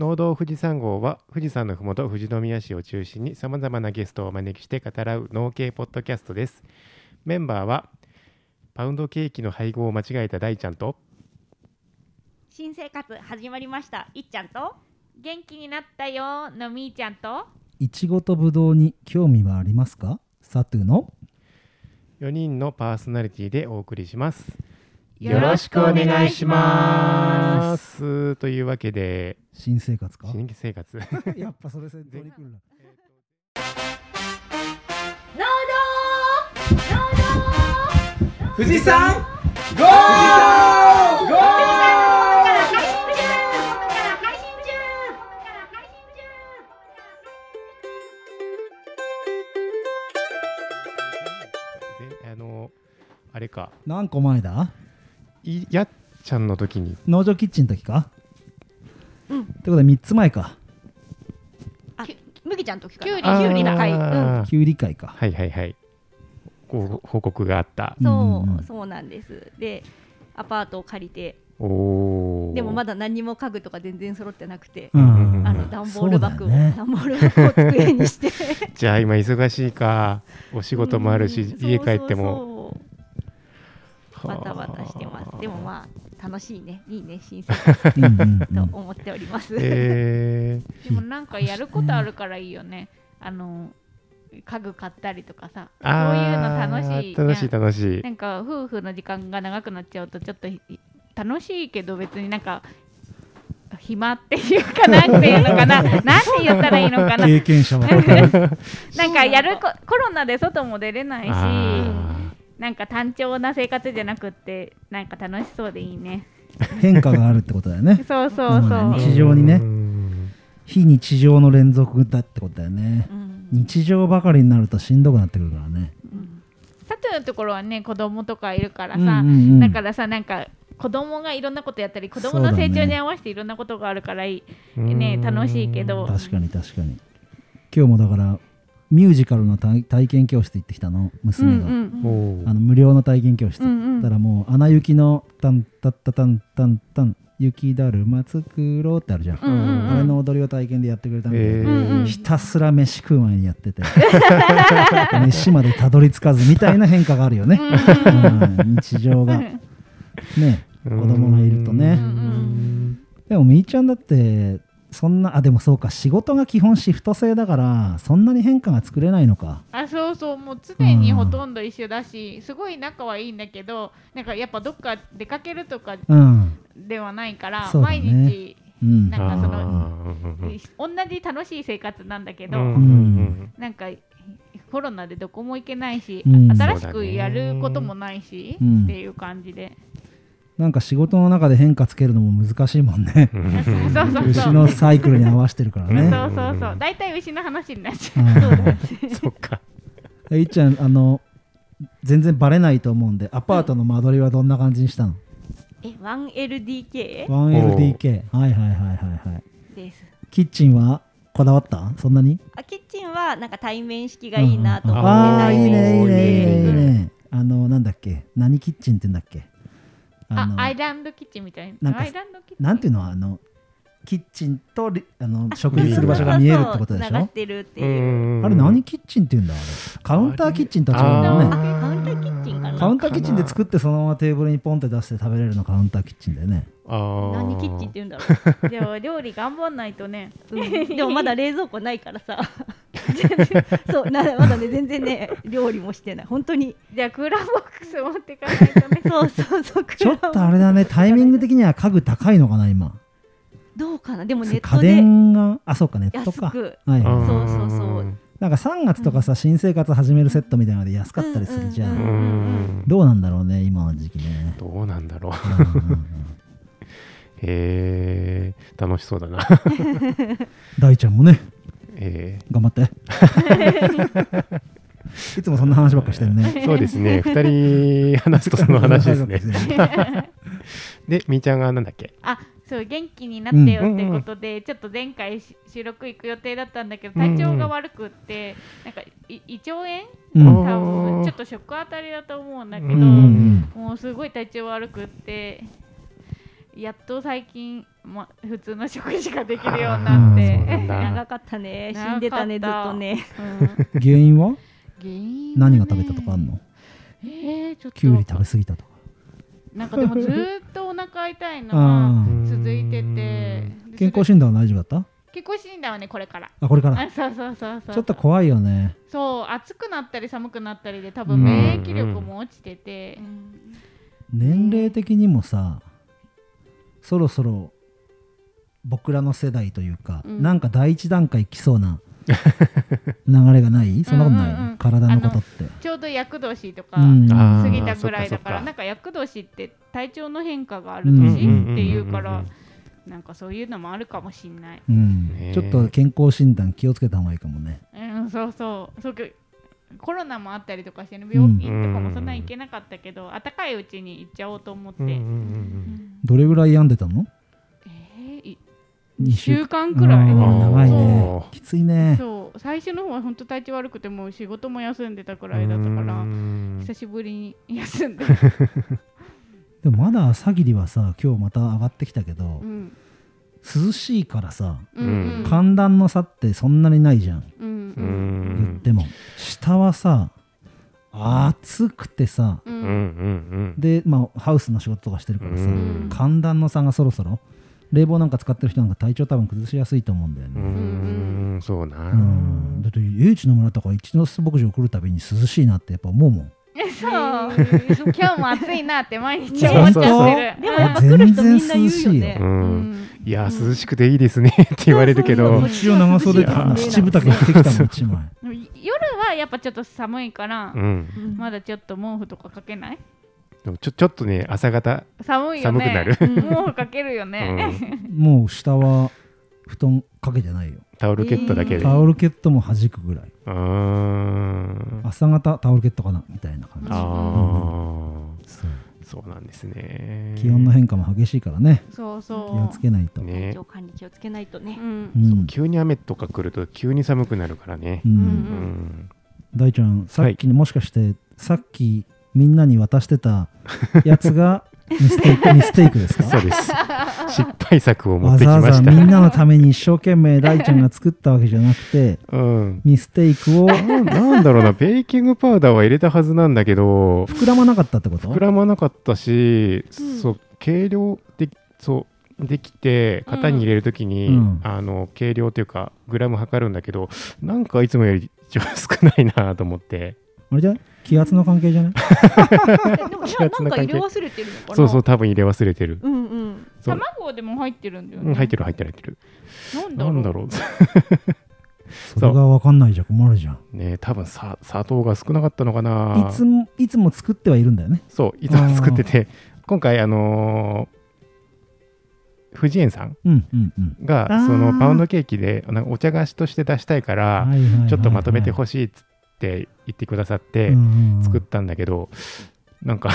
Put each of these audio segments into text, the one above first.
農道富士山号は富士山のふもと富士宮市を中心にさまざまなゲストをお招きして語らう農系ポッドキャストです。メンバーはパウンドケーキの配合を間違えた大ちゃんと新生活始まりましたいっちゃんと元気になったよのみーちゃんといちごとぶどうに興味はありますか？サトゥの？4人のパーソナリティでお送りします。よろしくお願いします。というわけで新生活か？新生活。やっぱそれ先頭に来るな富士山ゴーあのあれか。何個前だ？いやっちゃんの時に。農場キッチンの時か？うん。ってことで3つ前か。あ。麦ちゃんの時かきゅうりきゅうりの回うん。きゅうり会か。はいはいはい。ご報告があった。そう、そうなんです。でアパートを借りて。おおでもまだ何にも家具とか全然揃ってなくて、うんあの段ボール箱を、ね。段ボール箱を机にして。じゃあ今忙しいか。お仕事もあるしうん。家帰ってもバタバタしてます。でもまあ楽しいね。いいね。新生活うんうん。うとん思っております、え でもなんかやることあるからいいよね。あの家具買ったりとかさ。そういうの楽しい。ー楽しい楽しい。なんか夫婦の時間が長くなっちゃうとちょっとひ楽しいけど別になんか暇っていうかなんていうのかな。なんて言ったらいいのかな。経験者 なんかやるこコロナで外も出れないしあなんか単調な生活じゃなくってなんか楽しそうでいいね。変化があるってことだよね。そうそうそう、日常にね。うん非日常の連続だってことだよね。うん。日常ばかりになるとしんどくなってくるからね。うん。サトゥのところはね子供とかいるからさ、うんうんうん。だからさなんか子供がいろんなことやったり子供の成長に合わせていろんなことがあるからいい、ね楽しいけど。確かに確かに。今日もだからミュージカルの体体験教室行ってきたのうん娘が、うん。おー。あの無料の体験教室、うんうん。だからもう「アナ雪のタンタッタタンタンタン雪だるま作ろう」ってあるじゃん、うんうんうん。あれの踊りを体験でやってくれたみたえうんうんー。ひたすら飯食う前にやってて。飯までたどり着かずみたいな変化があるよね、うん。日常が。ね。子供がいるとね、うん。でもみーちゃんだってそんなあでもそうか仕事が基本シフト制だからそんなに変化が作れないのか。あそうそうもう常にほとんど一緒だし、すごい仲はいいんだけどなんかやっぱどっか出かけるとかうん。ではないから、そうだね。毎日うん。なんかその同じ楽しい生活なんだけど、うん。うん。なんかコロナでどこも行けないし、うん。新しくやることもないし、うん。っていう感じで、なんか仕事の中で変化つけるのも難しいもんね。うんうんそうそうそう。牛のサイクルに合わせてるからそうねそうそう。大体牛の話になっちゃう。うん。そっか。えいっちゃんあの全然バレないと思うんでアパートの間取りはどんな感じにしたの、え 1LDK 1LDK はいはいはいはいはい。です。キッチンはこだわった？そんなに？あキッチンはなんか対面式がいいなと思って、ああーいいねいいねいいね。いい式ねあのなんだっけ？何キッチンって言うんだっけ？あのアイランドキッチンみたいな。かなんアイランドキッチンなんていうのあのキッチンとあの食事する場所が見えるってことでしょ？ってるっていう、あれ何キッチンって言うんだあれカウンターキッチンとは違うんねカウンターキッチンかなカウンターキッチンで作ってそのままテーブルにポンって出して食べれるのカウンターキッチンだよね何キッチンって言うんだろじゃあ料理頑張んないとねう、んでもまだ冷蔵庫ないからさそうなまだね全然ね料理もしてない本当にじゃあクーラーボックス持ってかないとねそうそうそうちょっとあれだねタイミング的には家具高いのかな今どうかな？でもネッ家トで。電があそうかネットか。安く。はい。そうそうそう。なんか3月とかさ新生活始めるセットみたいなので安かったりするじゃうんうんんどうなんだろうね今の時期ね。どうなんだろう。うんうんうん。へえ楽しそうだな。大ちゃんもね。え頑張って。いつもそんな話ばっかしてるね。ーそうですね。2人話すとその話ですね。でみーちゃんがなんだっけ？あそう元気になってよってことで、ちょっと前回し収録行く予定だったんだけど体調が悪くって、なんかい胃腸炎？うん。多分ちょっと食当たりだと思うんだけど、うんうんもうすごい体調悪くってやっと最近ま、普通の食事ができるようになって、長かったね。死んでたねずっとね。うん。原因は？原因はね何が食べたとかあんの？えー、ちょっと。きゅうり食べ過ぎたとか。なんかでもずーっとお腹痛いのあはー続いてて。で健康診断は大丈夫だった？健康診断はねこれから。あこれから？あ そうそうそうそう。ちょっと怖いよね。そう暑くなったり寒くなったりで多うん。分免疫力も落ちてて、年齢的にもさそろそろ僕らの世代というか、うん。なんか第一段階来そうな 流れがない？そんなことない、うんうんうん体のことって。ちょうど厄年とか過ぎたぐらいだから、そっかなんか厄年って体調の変化がある年っていうからなんかそういうのもあるかもしんない。うん。ちょっと健康診断気をつけた方がいいかもね。うん、そうそう。そうけコロナもあったりとかして、ね、病院とかもそんなに行けなかったけど、暖かいうちに行っちゃおうと思って、うんうんうんうん。どれぐらい病んでたの？2週間。くらい。長いね。きついね。そう。最初の方は本当体調悪くてもう仕事も休んでたくらいだったからうん。久しぶりに休んで、でもまだ朝霧はさ今日また上がってきたけど、うん。涼しいからさ、うんうん。寒暖の差ってそんなにないじゃん、うんううん。言っても。下はさ暑くてさううん。でまあハウスの仕事とかしてるからさ、うん。寒暖の差がそろそろ冷房なんか使ってる人なんか体調多分崩しやすいと思うんだようん。うね、ん。そうなうんだ。って英知の村とか一ノ巣牧場来るたびに涼しいなってやっぱ思うもん。そう。今日も暑いなって毎日思っちゃってる。でもやっぱ来る人みんな言うよ全然涼しいねいや涼しくていいですねって言われるけど。一応長袖とかな七分丈着てきたの一枚。夜はやっぱちょっと寒いから、うん。まだちょっと毛布とかかけない？でもちょちょっとね朝方寒いよね。寒くなる。毛布かけるよね、もう下は布団かけてないよ。タオルケットだけで。タオルケットも弾くぐらい。うん朝方タオルケットかなみたいな感じ。ああそう。そうなんですね。気温の変化も激しいからね。そうそう。気をつけないと、ね。体調管理気をつけないとね。う。ん。う。ん急に雨とか来ると急に寒くなるからね。ううんうん。大ちゃんさっきにもしかして、さっきみんなに渡してたやつがミステイク ミステイクですか？そうです。失敗作を持っわてきました。ざわざみんなのために一生懸命大ちゃんが作ったわけじゃなくてうん。ミステイクをななんだろうな。ベーキングパウダーは入れたはずなんだけど膨らまなかったってこと？膨らまなかったし、うん。そう計量でそうできて型に入れるときに、うん。あの計量というかグラム測るんだけどなんかいつもよりちょっと少ないなと思ってあれじゃ気圧の関係じゃない？え でも気な圧の関係。なんか入れ忘れてるのかな。そうそう多分入れ忘れてる、うんうん。卵でも入ってるんだよね、うん入ってる入ってる。入ってるなんだろう。んなだろう。それが分かんないじゃ困るじゃん。ね多分さ砂糖が少なかったのかな。いつもいつも作ってはいるんだよね。そういつも作ってて。今回あのー藤園さんうんうんうん。がそのパウンドケーキでお茶菓子として出したいから、ちょっとまとめてほしいっつって言ってくださってうんうんうん。作ったんだけど、なんか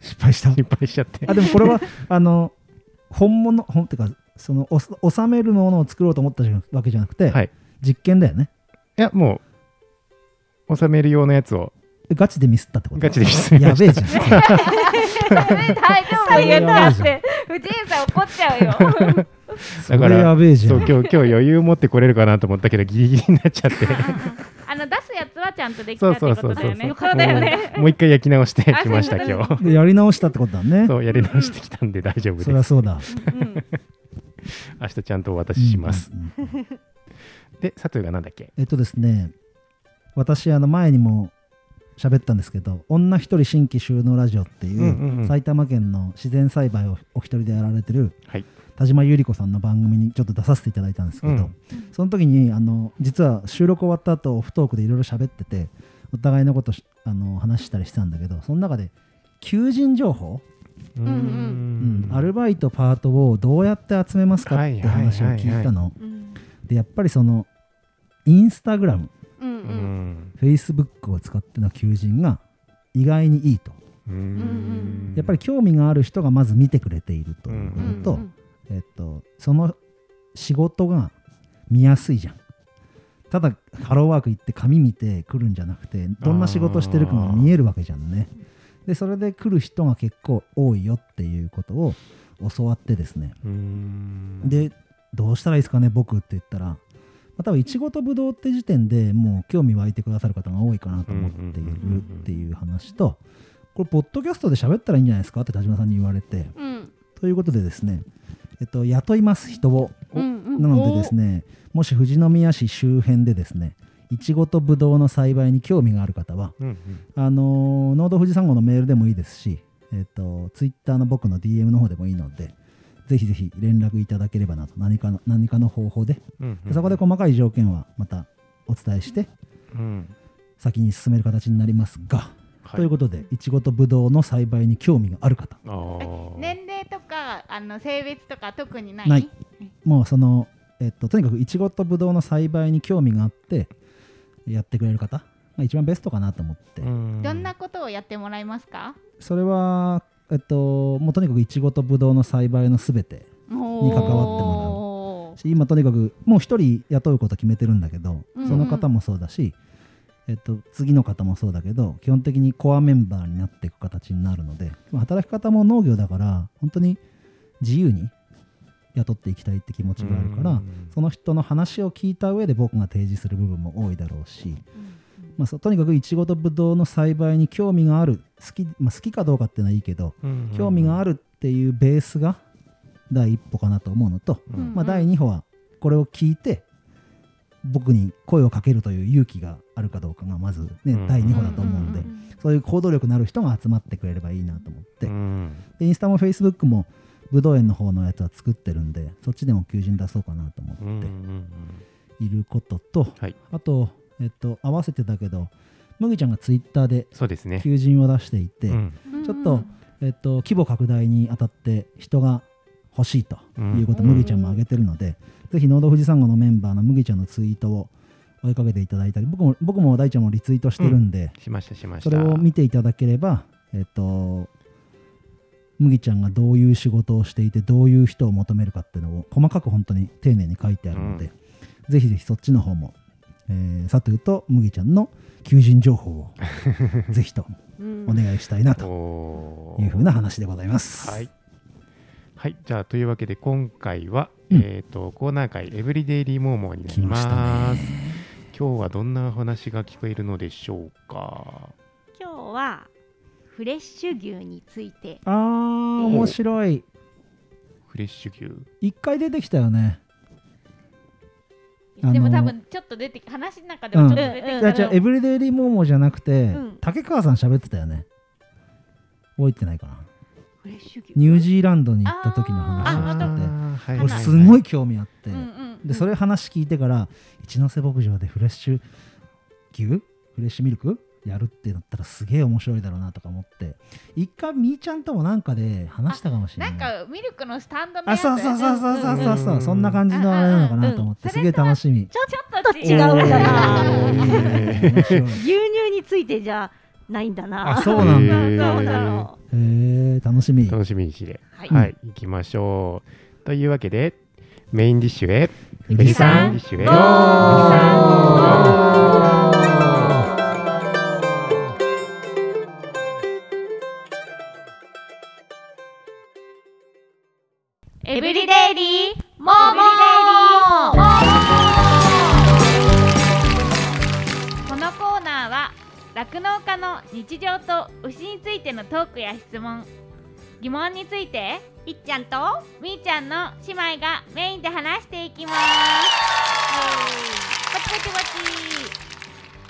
失敗した？失敗しちゃって。あでもこれは あの本物本ってかそのおす収めるものを作ろうと思ったわけじゃなくて、はい。実験だよね。いやもう収める用のやつを。えガチでミスったってこと？ガチでミス やべえじゃん。大丈夫言ったって。藤井さん怒っちゃうよ それやべえじゃそうん今日今日余裕持ってこれるかなと思ったけどギリギリになっちゃって。あの出すやつはちゃんとできたそうってことだよね。もうもう一回焼き直して あきました今日。でやり直したってことだね。そうやり直してきたんで大丈夫です。そりゃそうだ。うん明日ちゃんとお渡しします、うんうんうん。で佐藤がなんだっけ？えっとですね私あの前にも喋ったんですけど「女一人新規収納ラジオ」っていう,、うんうんうん。埼玉県の自然栽培をお一人でやられてるはい田島由里子さんの番組にちょっと出させていただいたんですけど、うん。その時にあの実は収録終わった後オフトークでいろいろ喋っててお互いのことしあの話したりしてたんだけどその中で求人情報、ううん。うん。アルバイトパートをどうやって集めますかって話を聞いたの、うん。でやっぱりそのインスタグラムうんううん。んフェイスブックを使っての求人が意外にいいと。うん。やっぱり興味がある人がまず見てくれているということと、うんえっと、その仕事が見やすいじゃん。ただハローワーク行って紙見て来るんじゃなくてどんな仕事してるかが見えるわけじゃんね。でそれで来る人が結構多いよっていうことを教わってですね。でどうしたらいいですかね僕って言ったら、まあ、多分いちごとぶどうって時点でもう興味湧いてくださる方が多いかなと思っているっていう話とこれポッドキャストで喋ったらいいんじゃないですか？って田島さんに言われて。うん。ということでですね、えっと、雇います人をうんうん。なのでですねもし富士宮市周辺でですねいちごとぶどうの栽培に興味がある方はうんうん。あのー農道富士山号のメールでもいいですし、えっと、ツイッターの僕の DM の方でもいいのでぜひぜひ連絡いただければなと何かの何かの方法で。うんでそこで細かい条件はまたお伝えしてうん。先に進める形になりますが、はい。ということでいちごとぶどうの栽培に興味がある方。年齢とかあの性別とか特にない？ない。もうその、えっと、とにかくいちごとぶどうの栽培に興味があってやってくれる方が一番ベストかなと思って、うん。どんなことをやってもらえますか？それは、えっと、もうとにかくいちごとぶどうの栽培のすべてに関わってもし今とにかくもう一人雇うこと決めてるんだけど、うんうん。その方もそうだし、えっと、次の方もそうだけど基本的にコアメンバーになっていく形になるのでまあ働き方も農業だから本当に自由に雇っていきたいって気持ちがあるから、うんその人の話を聞いた上で僕が提示する部分も多いだろうし、まあ、とにかくいちごとぶどうの栽培に興味がある好き,、まあ、好きかどうかっていうのはいいけど、興味があるっていうベースが第一歩かなと思うのと、うんまあ、第2歩はこれを聞いて僕に声をかけるという勇気があるかどうかがまず、ねうん。第2歩だと思うんで、そういう行動力のある人が集まってくれればいいなと思って、うん。でインスタもフェイスブックもぶどう園の方のやつは作ってるんでそっちでも求人出そうかなと思ってんいることと、はい。あと、えっと、合わせてだけど麦ちゃんがツイッターでそうですね。求人を出していて、ちょっとえっと、規模拡大にあたって人が欲しいということ麦ちゃんも挙げてるので、ぜひ農道富士山号のメンバーの麦ちゃんのツイートを追いかけていただいたり僕も僕も大ちゃんもリツイートしてるんで、しましたしました。それを見ていただければ、えっと、麦ちゃんがどういう仕事をしていてどういう人を求めるかっていうのを細かく本当に丁寧に書いてあるので、ぜひぜひそっちの方も、えー、サトゥーと麦ちゃんの求人情報を ぜひとうんお願いしたいなとおいうふうな話でございます。はい。はい、じゃあというわけで今回は、うんえっ、とコーナー会エブリデイリーモーモーになり来ましたます。ね。今日はどんなお話が聞こえるのでしょうか？今日はフレッシュ牛についてあー、面白い。フレッシュ牛。一回出てきたよね。でも多分ちょっと出て話の中でもちょっと出てきたじゃあエブリデイリーモーモーじゃなくて、うん竹川さん喋ってたよね。覚えてないかな。ニュージーランドに行った時のあ話をしてて。俺はい。すんごい興味あって、でそれ話聞いてから一ノ瀬牧場でフレッシュ牛？フレッシュミルク？やるってなったらすげえ面白いだろうなとか思って。一回みーちゃんともなんかで話したかもしれなないんかミルクのスタンドのやつあそうそうそうそうそうそう。そう、うんそんな感じのあれなのかなと思って、うんすげえ楽しみ。ちょちょっと違うんだなおーいいね。面白い。牛乳についてじゃないんだな。あそうなんだ。そうなのへえ楽しみ。楽しみにして。はい。はい、行きましょう。というわけでメインディッシュへ。富士山メインディッシュへ。ゴー。エブリデイリーモーモー酪農家の日常と牛についてのトークや質問。疑問についていっちゃんとみーちゃんの姉妹がメインで話していきます。パチパチパチ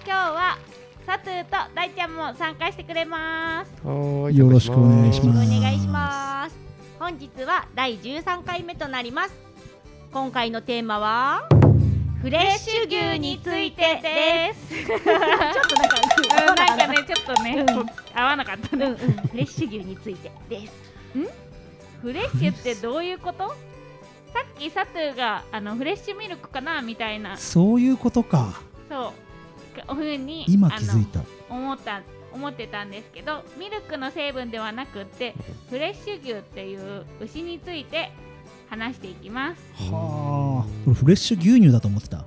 今日はサトゥーと大ちゃんも参加してくれます。はーい。よろしくお願いしよろます。しくお願いします。本日は第13回目となります。今回のテーマは？フレッシュ牛についてです。ちょっとなんかうんなんかねちょっとね、うん。合わなかったね、うんうん。フレッシュ牛についてです。フレッシュってどういうこと？さっきサトゥーがあのフレッシュミルクかなみたいな。そういうことか。そう。ふうに今気づいた。あの思った思ってたんですけどミルクの成分ではなくってフレッシュ牛っていう牛について話していきます。はあ。俺フレッシュ牛乳だと思ってた。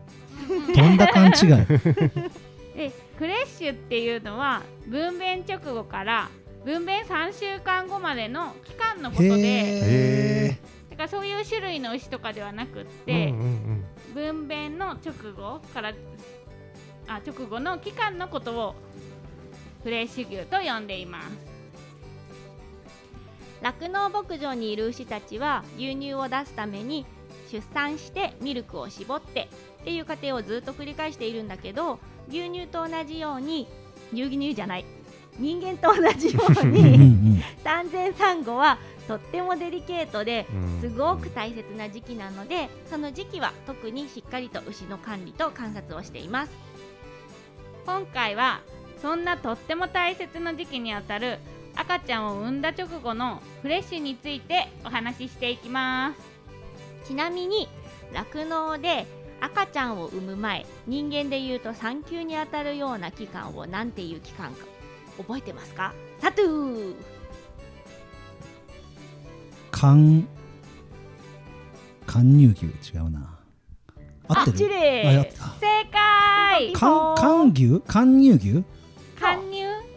とんだ勘違い。でフレッシュっていうのは分娩直後から分娩3週間後までの期間のことで。へだからそういう種類の牛とかではなくっうんて、うん分娩の直後からあ直後の期間のことをフレッシュ牛と呼んでいます酪農牧場にいる牛たちは牛乳を出すために出産してミルクを絞ってっていう過程をずっと繰り返しているんだけど牛乳と同じように牛乳じゃない人間と同じようにん。産前産後はとってもデリケートでうんすごく大切な時期なのでその時期は特にしっかりと牛の管理と観察をしています。今回はそんなとっても大切な時期にあたる赤ちゃんを産んだ直後のフレッシュについてお話ししていきます。ちなみに酪農で赤ちゃんを産む前人間でいうと産休にあたるような期間を何ていう期間か覚えてますか？サトゥー。缶缶乳牛違うな。合ってチる？あレやった。正解。缶缶牛？缶乳牛？貫入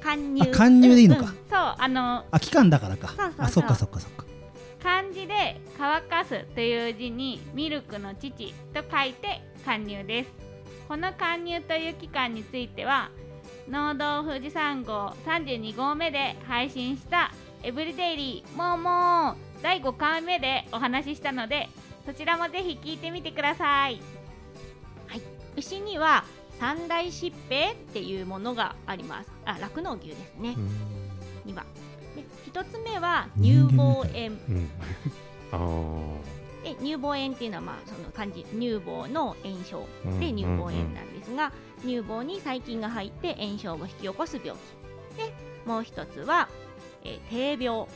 貫入。あ貫入でいいのか、うんそうあのあ期間だからか。そうそうそう。あそっかそっかそっか。漢字で乾かすという字にミルクの父と書いて貫入です。この貫入という期間については農道富士山号32号目で配信したエブリデイリーもうもう第5回目でお話ししたのでそちらもぜひ聞いてみてください。牛には三大疾病っていうものがあります。あ酪農牛ですね。うん。には。で一つ目は乳房炎。うん。あで乳房炎っていうのはまあその漢字乳房の炎症ーで乳房炎うんうん。うんなんですが、乳房に細菌が入って炎症を引き起こす病気。でもう一つは、えー低病。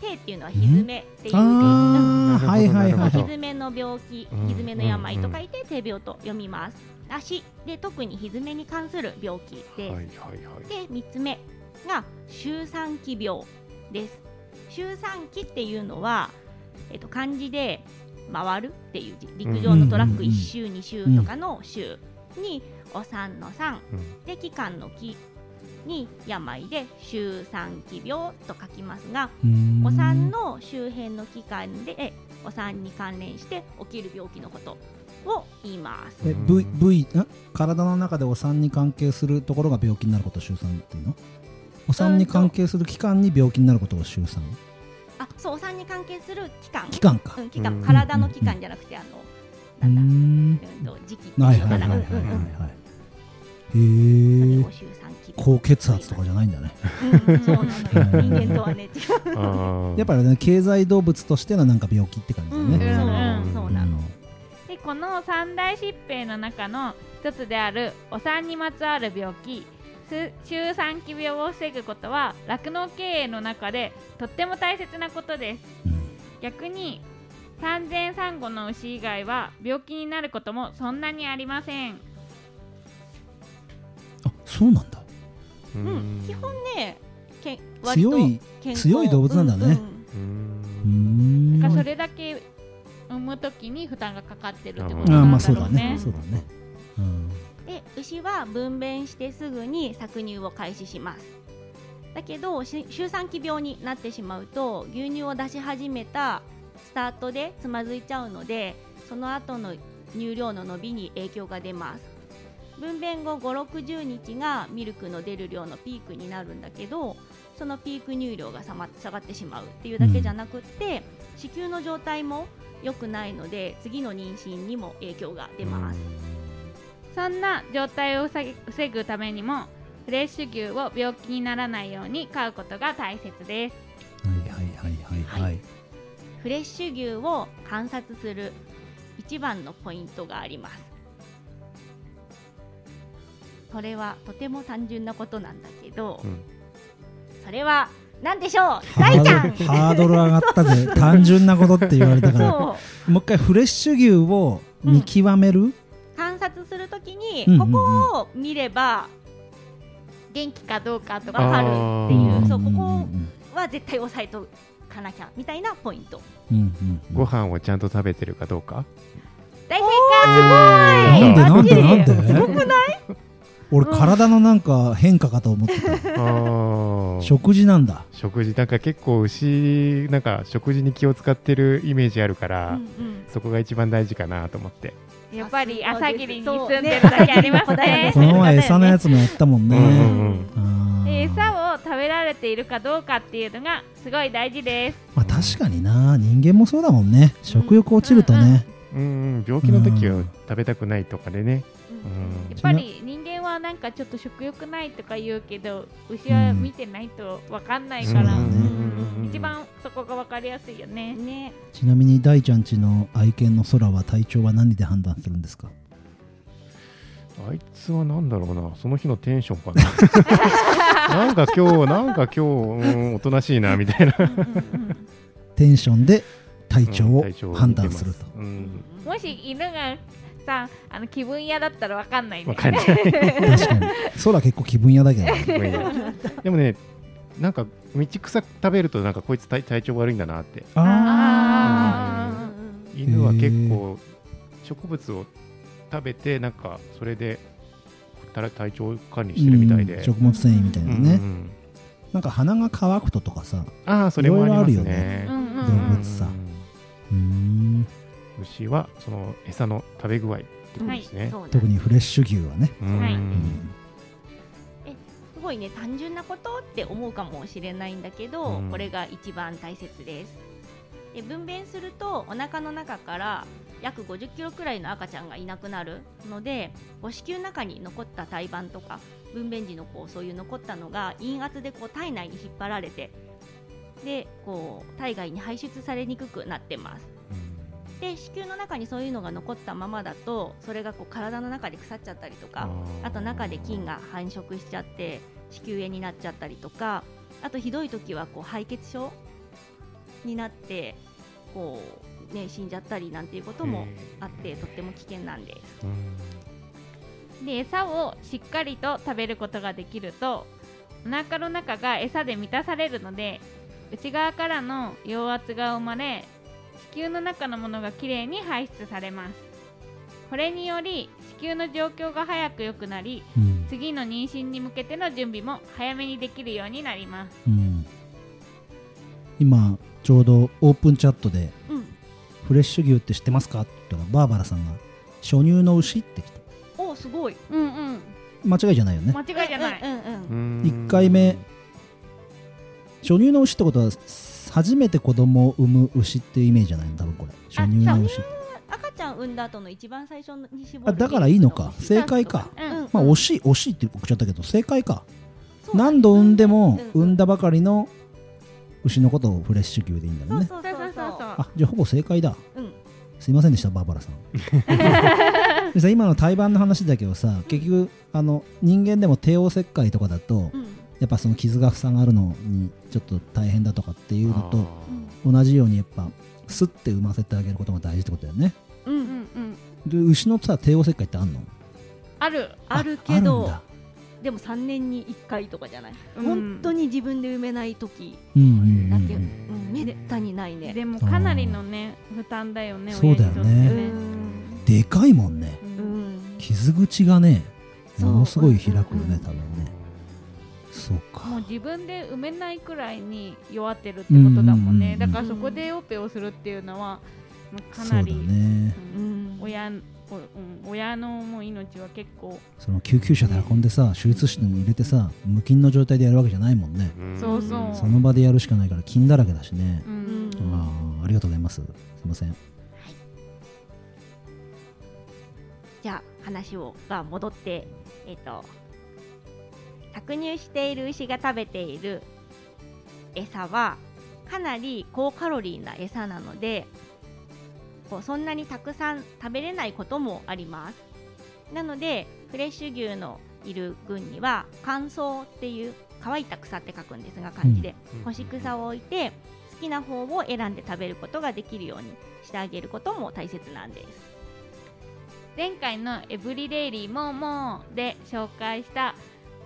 低っていうのはひずめっていう、あうんあはいはいはいなるほど。ひずめの病気うんひずめの病と書いて低病と読みます足。で特にひずめに関する病気です、はいはいはい。で3つ目が周産期病です。周産期っていうのは、えっと、漢字で回るっていう字。陸上のトラックうんうんうん1周2周とかの周にお産の産。うん。で期間の期。に病で周産期病と書きますがお産の周辺の期間でえお産に関連して起きる病気のことを言います。え V, v ん。体の中でお産に関係するところが病気になることを周産っていうの？お産に関係する期間に病気になることを周産？あそうお産に関係する期間。期間か。うん、期間。うん。体の期間じゃなくてあのなんだん。うんと時期はいいうはいはいはい。はいへえ高血圧とかじゃないんだね。うんそうなのよ。人間とはね違う。やっぱりね経済動物としてのなんか病気って感じだね、うんそうなの。でこの三大疾病の中の一つであるお産にまつわる病気す周産期病を防ぐことは酪農経営の中でとっても大切なことです。うん。逆に産前産後の牛以外は病気になることもそんなにありません。あそうなんだ。ううん。ん基本ねけ割と強い強い動物なんだね。うん。うん。うん。だからそれだけ産む時に負担がかかってるってことああなん。まあそうだだろうねねそうだね。うん。で牛は分娩してすぐに搾乳を開始します。だけどし周産期病になってしまうと牛乳を出し始めたスタートでつまずいちゃうのでその後の乳量の伸びに影響が出ます分娩後560日がミルクの出る量のピークになるんだけどそのピーク乳量が下がってしまうっていうだけじゃなくって、子宮の状態も良くないので次の妊娠にも影響が出ます、そんな状態を防ぐためにもフレッシュ牛を病気にならないように飼うことが大切です。はいはいはいはい。はい。フレッシュ牛を観察する一番のポイントがありますそれはとても単純なことなんだけど、うん。それは何でしょう？ハ大ちゃん。ードルハードル上がったぜ。単純なことって言われたから。もう一回フレッシュ牛を見極める、観察するときに、うんうんうん。ここを見れば元気かどうかとかわかるっていう、そうこんんこは絶対押さえとかなきゃみたいなポイント。うんうんうん。ご飯をちゃんと食べてるかどうか？大正なんでなんでなんで？解すごくない？俺体のなんか変化かと思ってた。食事なんだ。食事。なんか結構牛なんか食事に気を使ってるイメージあるから、うんうん。そこが一番大事かなと思って、やっぱり朝霧にそう住んでるだけありますね。ね この前餌のやつもやったもんね、うんうん餌を食べられているかどうかっていうのがすごい大事です。まあ確かにな。人間もそうだもんね。食欲落ちるとね、うんうん、病気の時はうん食べたくないとかでね、うんうんやっぱり人間はなんかちょっと食欲ないとか言うけど牛は見てないとわかんないから、一番そこがわかりやすいよね。ね。ちなみに大ちゃんちの愛犬の空は体調は何で判断するんですか？あいつはなんだろうな。その日のテンションかな。なんか今日なんか今日、うん、おとなしいなみたいな。テンションで体調を判断すると、うん。もし犬がさあの気分屋だったらわかんないね。わかんない。確かに。空結構気分屋だけど でもねなんか道草食べるとなんかこいつ体体調悪いんだなって。ああ犬は結構植物を食べてなんかそれでた体調管理ーしてるみたいで、うん。食物繊維みたいなね、うんうん。なんか鼻が乾くととかさああそれもありますいろいろあね。ーうんうん。動物さ。うーん牛はその餌の食べ具合ってことですね、そうなん特にフレッシュ牛はね、うん。はい。すごいね単純なことって思うかもしれないんだけど、うん。これが一番大切です。で分娩するとお腹の中から約50キロくらいの赤ちゃんがいなくなる。のでこう子宮の中に残った胎盤とか分娩時のこうそういう残ったのが陰圧でこう体内に引っ張られてでこう体外に排出されにくくなってますで子宮の中にそういうのが残ったままだとそれがこう体の中で腐っちゃったりとかあと中で菌が繁殖しちゃって子宮炎になっちゃったりとかあとひどい時はこう敗血症になってこう、ね、死んじゃったりなんていうこともあってとっても危険なんです。うん。で餌をしっかりと食べることができるとお腹の中が餌で満たされるので内側からの陽圧が生まれ子宮の中のものがきれいに排出されます。これにより子宮の状況が早く良くなりうん。次の妊娠に向けての準備も早めにできるようになります。うん。今ちょうどオープンチャットでうん、「フレッシュ牛って知ってますか?」って言ったらバーバラさんが「初乳の牛」って来ておすごい。うんうん。間違いじゃないよね。間違いじゃない、うんうんうん。うん1回目初乳の牛ってことは初めて子供を産む牛っていうイメージじゃないの？多分これ。初乳の牛。赤ちゃん産んだ後の一番最初に絞るあだからいいのか。正解か。うんうんまあ惜しい惜しいって送っちゃったけど正解か。そうだね。何度産んでもうん産んだばかりの牛のことをフレッシュ牛でいいんだよね。そうそうそうそうあじゃあほぼ正解だ。うん。すいませんでしたバーバラさん。でさ今の胎盤の話だけどさ結局あの人間でも帝王切開とかだとうん。やっぱその傷が塞がるのにちょっと大変だとかっていうのとうん同じようにやっぱスッて産ませてあげることが大事ってことだよね。うんうんうん。で牛のさ帝王切開ってあんの？あるあるけどだ。でも3年に1回とかじゃない、うん。本当に自分で産めない時うんうんだけ、うんうん、めったにないね。でもかなりのね負担だよねそうだよね。でかいもんね。ううん。ん傷口がねものすごい開くよね多分ねもう自分で産めないくらいに弱ってるってことだもんね、だからそこでオペをするっていうのはまあかなり、ねうん。うん親おうん親のもう命は結構、その救急車で運んでさ手術室に入れてさ無菌の状態でやるわけじゃないもんね。うん。そうそう。その場でやるしかないから菌だらけだしね。あーありがとうございます。すいません。じゃあ話をが戻ってえっ、と搾乳している牛が食べている餌はかなり高カロリーな餌なのでこうそんなにたくさん食べれないこともあります。なのでフレッシュ牛のいる群には乾燥っていう乾いた草って書くんですが漢字で、うん干し草を置いて好きな方を選んで食べることができるようにしてあげることも大切なんです。前回のエブリデイリーモーモーで紹介した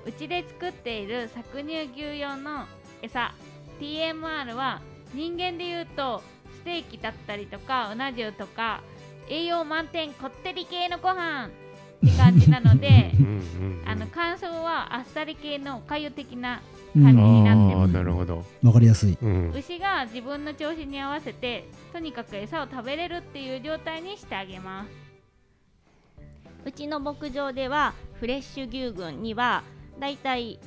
うちで作っている搾乳牛用の餌。TMR は人間でいうとステーキだったりとかうな重とか栄養満点こってり系のご飯。って感じなのでうんうんうんあの乾燥はあっさり系のかゆ的なうん。感じになってああますなるほど、わかりやすい。うん、牛が自分の調子に合わせてとにかく餌を食べれるっていう状態にしてあげます。うちの牧場ではフレッシュ牛群にはだいたい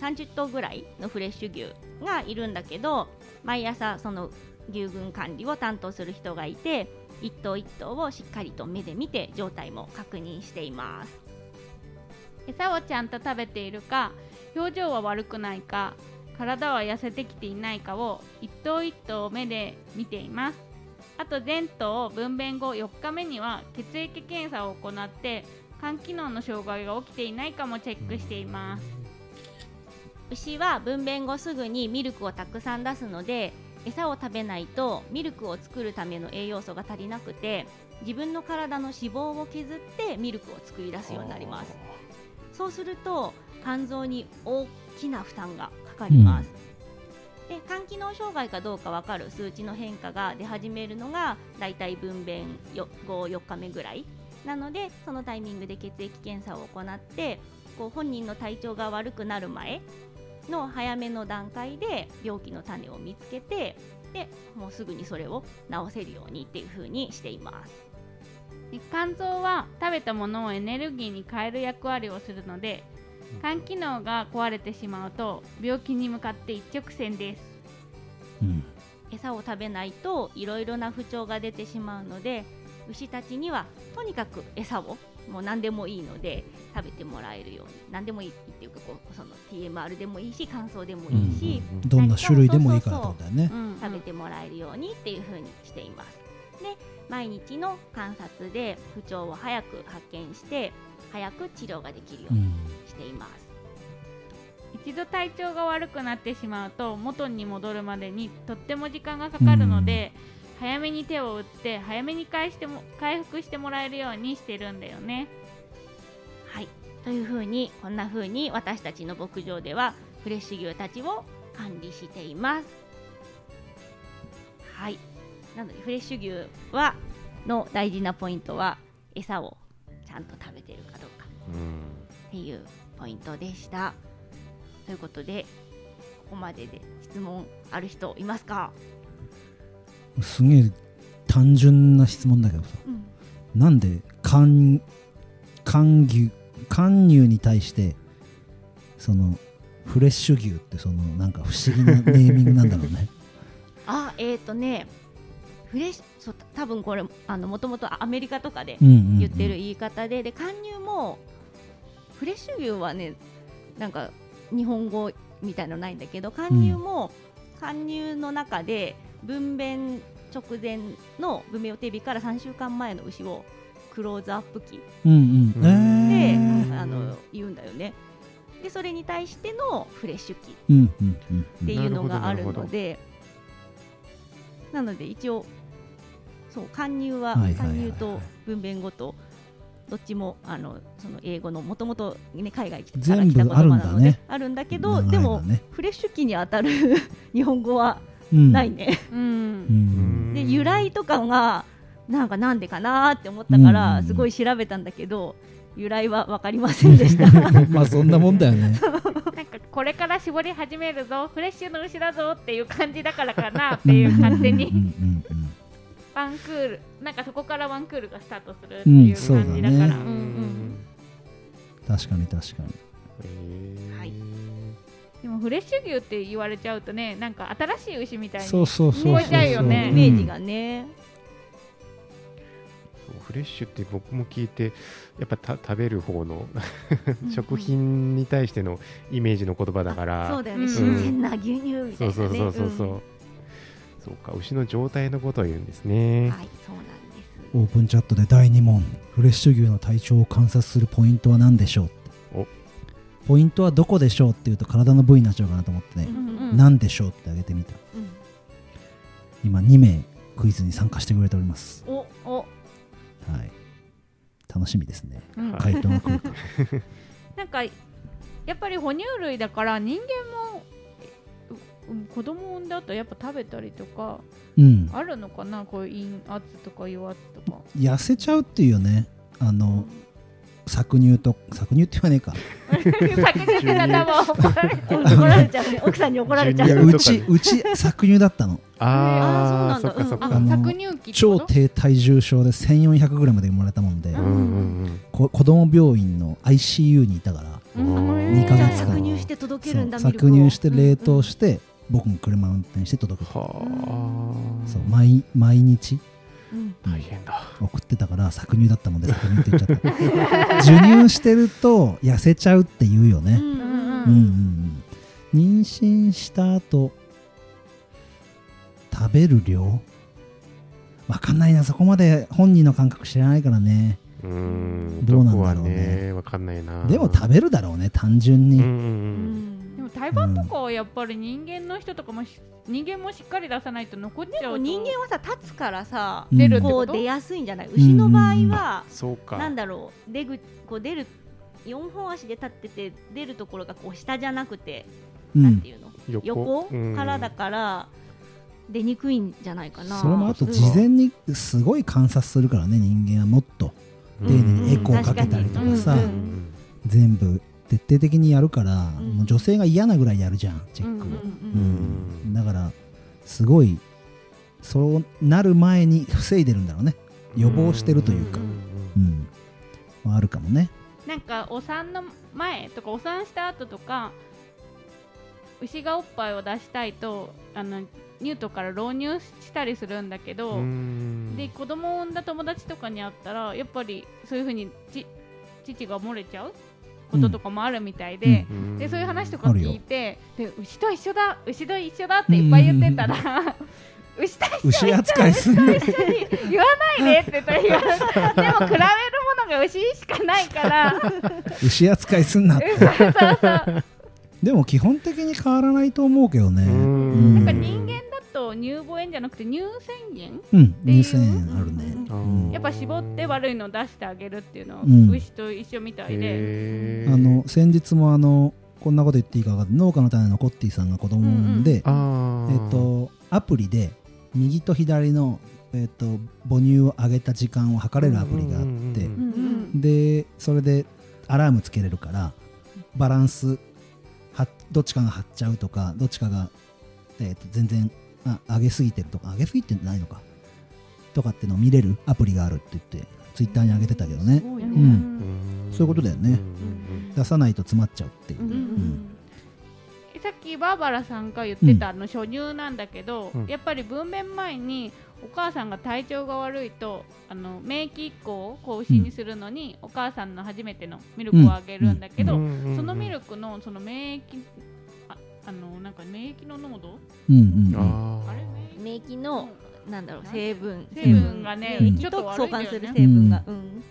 30頭ぐらいのフレッシュ牛がいるんだけど毎朝その牛群管理を担当する人がいて一頭一頭をしっかりと目で見て状態も確認しています。餌をちゃんと食べているか表情は悪くないか体は痩せてきていないかを一頭一頭目で見ています。あと全頭分娩後4日目には血液検査を行って肝機能の障害が起きていないかもチェックしています。牛は分娩後すぐにミルクをたくさん出すので餌を食べないとミルクを作るための栄養素が足りなくて自分の体の脂肪を削ってミルクを作り出すようになります。そうすると肝臓に大きな負担がかかります、で肝機能障害かどうか分かる数値の変化が出始めるのがだいたい分娩よ後4日目ぐらいなのでそのタイミングで血液検査を行ってこう本人の体調が悪くなる前の早めの段階で病気の種を見つけてでもうすぐにそれを治せるようにっていう風にしています。で肝臓は食べたものをエネルギーに変える役割をするので肝機能が壊れてしまうと病気に向かって一直線です。うん。餌を食べないといろいろな不調が出てしまうので牛たちにはとにかく餌をもう何でもいいので食べてもらえるように何でもいいっていうかこうその TMR でもいいし乾燥でもいいし、どんな種類でもいいからってことだよね。うん。食べてもらえるようにっていう風にしています。で毎日の観察で不調を早く発見して早く治療ができるようにうんしています。一度体調が悪くなってしまうと元に戻るまでにとっても時間がかかるので、早めに手を打って早めに回しても回復してもらえるようにしてるんだよね。はい、という風にこんな風に私たちの牧場ではフレッシュ牛たちを管理しています。はい、なのでフレッシュ牛はの大事なポイントは餌をちゃんと食べてるかどうか。っていうポイントでした。ということでここまでで質問ある人いますか、すげえ単純な質問だけどさ。うん、なんで肝肝牛肝乳に対してそのフレッシュ牛ってそのなんか不思議なネーミングなんだろうね。あえっ、ー、とねフレッシュそう多分これあのもともとアメリカとかでうんうんうん。言ってる言い方で、で貫入もフレッシュ牛はねなんか日本語みたいのないんだけど貫入も貫入の中で分娩直前の分娩予定日から3週間前の牛をクローズアップ期うんうん。で、えー。あの言うんだよね。でそれに対してのフレッシュ期っていうのがあるのでなので一応そう貫入は貫入と分娩後とどっちもあのその英語のもともとね海外から全部来た言葉なのであるんだね。あるんだけどでもね。フレッシュ期に当たる 日本語はうんないね、ううん。ん。で由来とかがなんかなんでかなって思ったから、うん。すごい調べたんだけど由来は分かりませんでした。まあそんなもんだよね。なんかこれから絞り始めるぞフレッシュの牛だぞっていう感じだからかなっていう勝手に。ワンクールなんかそこからワンクールがスタートするっていう感じだから、うんそうだね。うんうん。確かに確かに。へー。はいでもフレッシュ牛って言われちゃうとねなんか新しい牛みたいにそうそうそうそう。聞こえちゃうよね。イメージがね、そうフレッシュって僕も聞いてやっぱた食べる方のう ん食品に対してのイメージの言葉だから。そうだよね、うん。新鮮な牛乳みたいな、ね、そうそうそうそう。そう、んそうか牛の状態のことを言うんですね、はいそうなんです。オープンチャットで第2問。フレッシュ牛の体調を観察するポイントは何でしょうおポイントはどこでしょうっていうと体の部位になっちゃうかなと思ってね、うんうん。何でしょうってあげてみた。うん今2名クイズに参加してくれております。おお、はい。楽しみですね。うん。はい回答が来るかなんかやっぱり哺乳類だから人間もううん子供を産んだ後やっぱ食べたりとかうん。あるのかな？こういう陰圧とか弱圧とか。痩せちゃうっていうよね。あの搾乳と搾乳って言わねえか。作中で頭を怒られてうん 怒られちゃうね。奥さんに怒られちゃいうやううちうち搾乳だったの。ああそうなんだ。期超低体重症で 1400g で生まれたもんで、子供病院の ICU にいたからうん。二ヶじゃあ月間搾乳して届けるんだ搾乳して冷凍して、僕も車運転して届くはあ。そう毎毎日大変だ。送ってたから搾乳だったもんで搾乳って言っちゃった。授乳してると痩せちゃうって言うよね、うんうんうん。うんうん妊娠した後食べる量？わかんないな。そこまで本人の感覚知らないからね。うーん。どうなんだろうね。ねわかんないな。でも食べるだろうね単純に、うんうんううんんでも胎盤とかはやっぱり人間の人とかもし人間もしっかり出さないと残っちゃうと。でも人間はさ立つからさうん。出るこう出やすいんじゃない？牛の場合はそうか。なんだろう出ぐこう出る4本足で立ってて出るところがこう下じゃなくてうん。なんていうの？横？からだから出にくいんじゃないかな。それもあと事前にすごい観察するからね人間はもっと。丁寧にエコーかけたりとかさ、うんうん。全部徹底的にやるから、ん。もう女性が嫌なぐらいやるじゃんチェックを、うんだからすごいそうなる前に防いでるんだろうね。予防してるというか。んうん、まああるかもね。なんかお産の前とかお産した後とか牛がおっぱいを出したいとあの乳頭から漏乳したりするんだけど、うん。で子供を産んだ友達とかに会ったらやっぱりそういうふうにち乳が漏れちゃうこととかもあるみたいで,、うん。でそういう話とか聞いてで牛と一緒だ牛と一緒だっていっぱい言ってたら、牛と一緒牛扱いすん言わないでって言ったら言われたでも比べるものが牛しかないから。牛扱いすんなって。そうそうそう。でも基本的に変わらないと思うけどね。うん。なん。か人間だと乳母炎じゃなくて乳腺炎うん。ていう。乳腺炎あるね。うん。うんやっぱ絞って悪いのを出してあげるっていうのはうん。牛と一緒みたいで、あの先日もあのこんなこと言っていいか分かんない。農家の種のコッティさんが子供を産んで、あー。えっとアプリで右と左の、えっと母乳を上げた時間を測れるアプリがあって、うん。うんうんうん。でそれでアラームつけれるからバランスはどっちかが張っちゃうとかどっちかが、えっと全然あ上げすぎてるとか上げすぎてないのか。とかっていうのを見れるアプリがあるって言ってツイッターに上げてたけどね。うん。うん。そういうことだよね。うん。出さないと詰まっちゃうっていう、さっきバーバラさんが言ってたあの初乳なんだけど、うん。やっぱり分娩前にお母さんが体調が悪いとあの免疫移行をこう牛にするのに、お母さんの初めてのミルクをあげるんだけど、うん。うん。うん。そのミルクのその免疫ああのなんか免疫の濃度？うんうんうん。ああれー。免疫のなんだろう成分。成分がね、うん。ちょっと相関するね成分が。うん。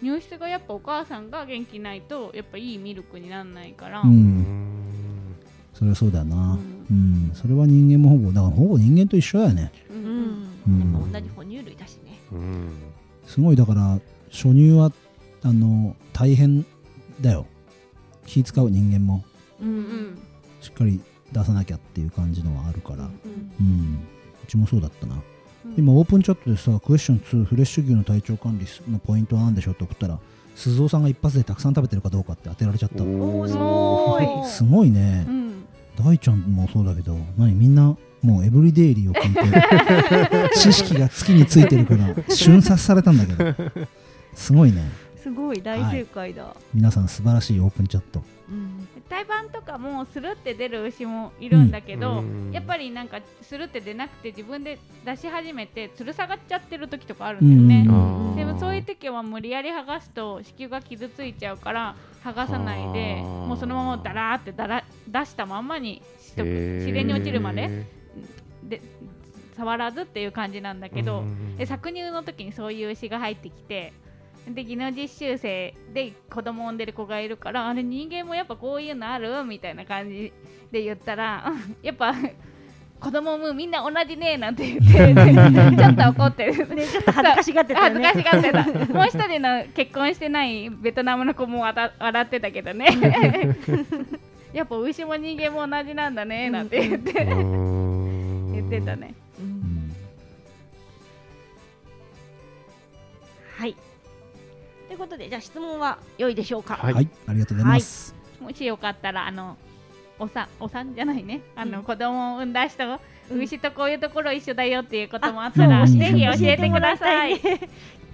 乳質がやっぱお母さんが元気ないとやっぱいいミルクにならないから、ううん。んそれはそうだよな。ううん。ん、それは人間もほぼだからほぼ人間と一緒やね。ううん。うん。やっぱ同じ哺乳類だしね。うん。すごいだから初乳はあの大変だよ。気使う人間も。うんうんしっかり出さなきゃっていう感じのはあるから。うんうん。うちもそうだったな、うん。今オープンチャットでさクエスチョン2フレッシュ牛の体調管理のポイントは何でしょうって送ったら鈴尾さんが一発でたくさん食べてるかどうかって当てられちゃった。おーすごい。すごいね。う、ん。大ちゃんもそうだけど何みんなもうエブリデイリーを聞いて 知識が月についてるから瞬殺されたんだけど。すごいね。すごい大正解だ。皆さん素晴らしいオープンチャット。うん胎盤とかもスルって出る牛もいるんだけど、うん。やっぱりなんかスルって出なくて自分で出し始めてつる下がっちゃってる時とかあるんだよね、でもそういう時は無理やり剥がすと子宮が傷ついちゃうから剥がさないでもうそのままダラーってだら出したまんまにしとく。自然に落ちるまで。で触らずっていう感じなんだけど、う搾乳の時にそういう牛が入ってきてで技能実習生で子供を産んでる子がいるからあれ人間もやっぱこういうのある？みたいな感じで言ったら やっぱ子供産むみんな同じねなんて言って ちょっと怒ってる。ねちょっと恥ずかしがってたよ 恥ずねかしがってた。もう一人の結婚してないベトナムの子も笑笑ってたけどね。やっぱ牛も人間も同じなんだねなんて言って。うん。言ってたね。はいということでじゃあ質問は良いでしょうか。はい。はい、ありがとうございます。もしよかったらあのおさおさんじゃないね。あの、うん。子供を産んだ人うん。牛とこういうところ一緒だよっていうこともあっあたら、う。んぜひ教えてください。今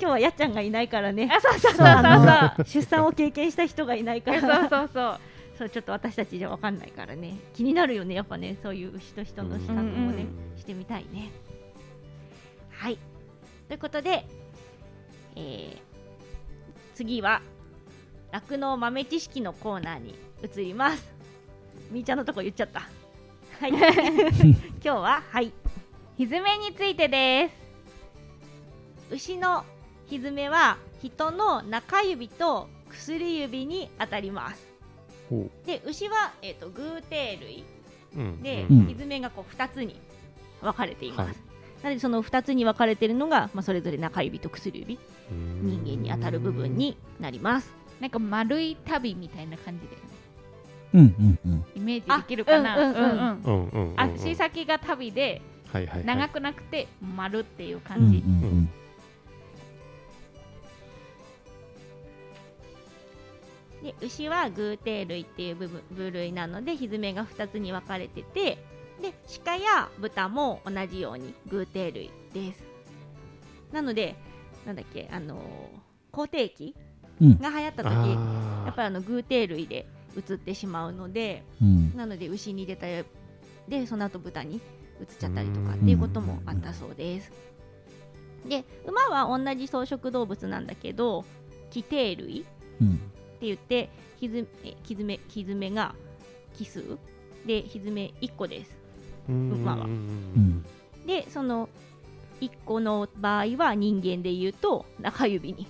日はやっちゃんがいないからねあ、そうそう。そうそう。出産を経験した人がいないか。ら そうそうそう。そうちょっと私たちじゃわかんないからね。気になるよねやっぱね。そういう牛と人の比較もね、してみたいね。はい。ということで、えー次は酪農豆知識のコーナーに移ります。みーちゃんのとこ言っちゃった。はい。今日ははい。ひずめについてです。牛のひずめは人の中指と薬指に当たります。ほで牛は、えー、と偶蹄類で、うん。うん。ひずめがこう2つに分かれています、はいなのでその2つに分かれているのが、まあ、それぞれ中指と薬指人間に当たる部分になります。なんか丸い旅みたいな感じで、ね、うんうんうん。イメージできるかな？足先が旅ではいはいはい。長くなくて丸っていううんう感じ。ん。で牛は偶蹄類っていう部分部類なのでひずめが2つに分かれててで鹿や豚も同じように偶蹄類です。なのでなんだっけあのー口蹄疫うん。が流行った時あー。やっぱりあの偶蹄類で移ってしまうのでうん。なので牛に出たでその後豚に移っちゃったりとかっていうこともあったそうです。で馬は同じ草食動物なんだけど奇蹄類うん。って言ってひずえひずめひずめが奇数でひずめ1個です。うん馬は。うんうんでその1個の場合は人間で言うと中指に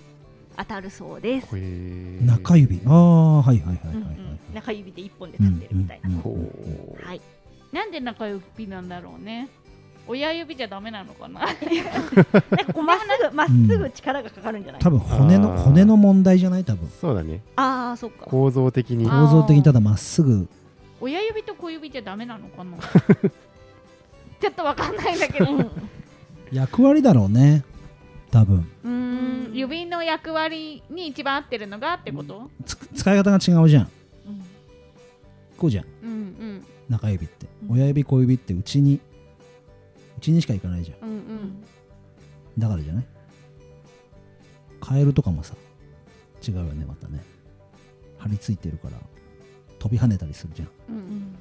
当たるそうです、中指。ああ、はいはいはいはいはい。うんうん。中指で1本で立ってるみたいな、うんうん。ほう。はい。なんで中指なんだろうね。親指じゃダメなのかな。なんかこうまっすぐまっすぐ力がかかるんじゃない、多分骨の骨の問題じゃない？多分。そうだね。ああそっか。構造的に。あ構造的にただまっすぐ。親指と小指じゃダメなのかな。ちょっとわかんないんだけど。うん役割だろうね。多分。うーん指の役割に一番合ってるのがってこと、つ使い方が違うじゃん。こうじゃん。うん、うん中指って。うん親指小指ってうちにうちにしか行かないじゃん。うんうんだからじゃない？カエルとかもさ違うよねまたね張り付いてるから飛び跳ねたりするじゃんうんうん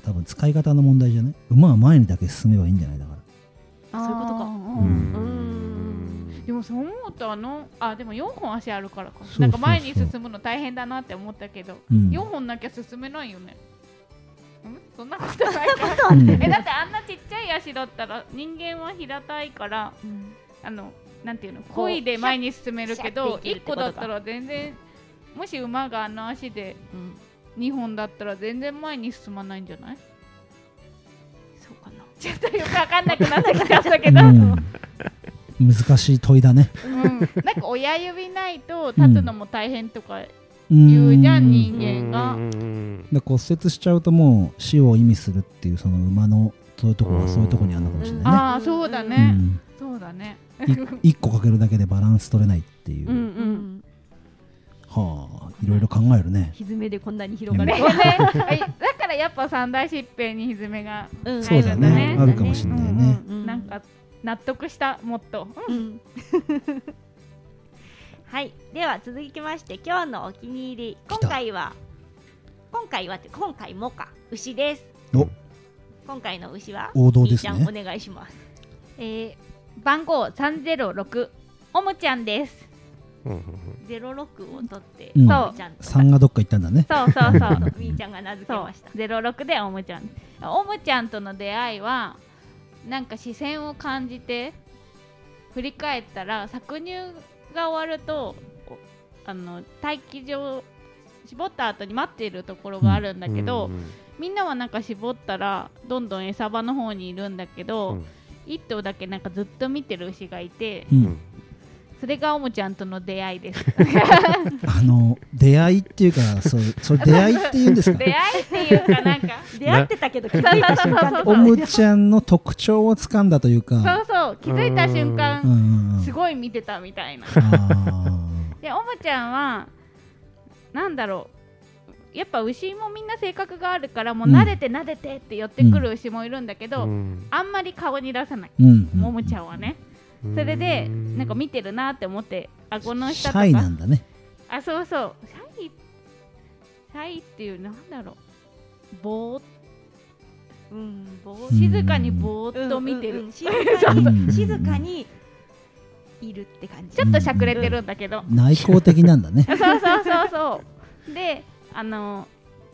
多分使い方の問題じゃない？馬は前にだけ進めばいいんじゃない？だから。そういうことか。あーううん。んでもそう思うとあのあでも4本足あるからか。そうそうそう。なんか前に進むの大変だなって思ったけど、うん。4本なきゃ進めないよね。ん？そんなことないか。うん。えだってあんなちっちゃい足だったら人間は平たいからうん。あのなんていうの？こう漕いで前に進めるけど1ッていけるってことか。個だったら全然もし馬があの足でうん2本だったら全然前に進まないんじゃない？そうかな。ちょっとよくわかんなくなってきちゃったけど、うん。難しい問いだね。うん、なんか親指ないと立つのも大変とか言言うじゃんで人間が。うん。うん。うん骨折しちゃうともう死を意味するっていうその馬のそういうところはそういうところにあるのかもしれないね。ああそうだうね、ん。そうだね。い一個かけるだけでバランス取れないっていう、うんううんんはあいろいろ考えるね。ひずめでこんなに広がる はい。だからやっぱ三大疾病にひずめがうんそうだね。あるかもしれないね、うんうんなんか納得したもっとうん。はい。では続きまして今日のお気に入り。今回は今回はって今回もか。牛です。お。今回の牛は？王道ですね。みーちゃん。お願いします。えー番号306おもちゃんですゼロ六を取って、うん。みーちゃんと3がどっか行ったんだね。そうそうそうみーちゃんが名付けました。06でおもちゃん。おもちゃんとの出会いはなんか視線を感じて振り返ったら搾乳が終わるとおあの待機場絞った後に待っているところがあるんだけど、うんうんみんなはなんか絞ったらどんどん餌場の方にいるんだけど、うん。一頭だけなんかずっと見てる牛がいてううんんそれがおもちゃんとの出会いです。あの出会いっていうかそうそれ出会いっていうんですか？出会いっていうかなんか。出会ってたけど気づいた瞬間とおむちゃんの特徴をつかんだというか。そうそう。気づいた瞬間うんうんうん。すごい見てたみたいな。あででおもちゃんはなんだろう。やっぱ牛もみんな性格があるからもううん。撫でて撫でてって寄ってくる牛もいるんだけど、うん。あんまり顔に出さない、うん。ももちゃんはねそれでなんか見てるなって思って顎の下とシャイなかんだね。あそうそう。シャイシャイっていうなんだろう。ぼーっ。うんぼ静かにぼーっと見てる、うんうんうん。静かにう。ん。静かにいるって感じ。ちょっとしゃくれてるんだけど、内向的なんだね。そうそうそうそう。であの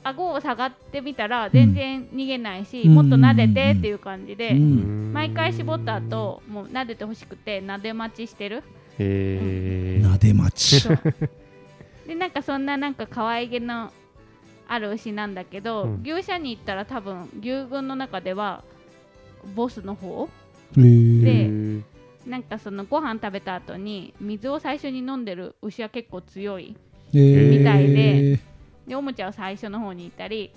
顎を下がってみたら全然逃げないし、うん。もっと撫でてっていう感じで、うん。毎回絞った後もう撫でてほしくて撫で待ちしてる。へえなで待ち。でなんかそんななんか可愛げのある牛なんだけど、うん。牛舎に行ったら多分牛群の中ではボスの方？へでー。なんかそのご飯食べた後に水を最初に飲んでる牛は結構強いみたいででおもちゃを最初の方にいたり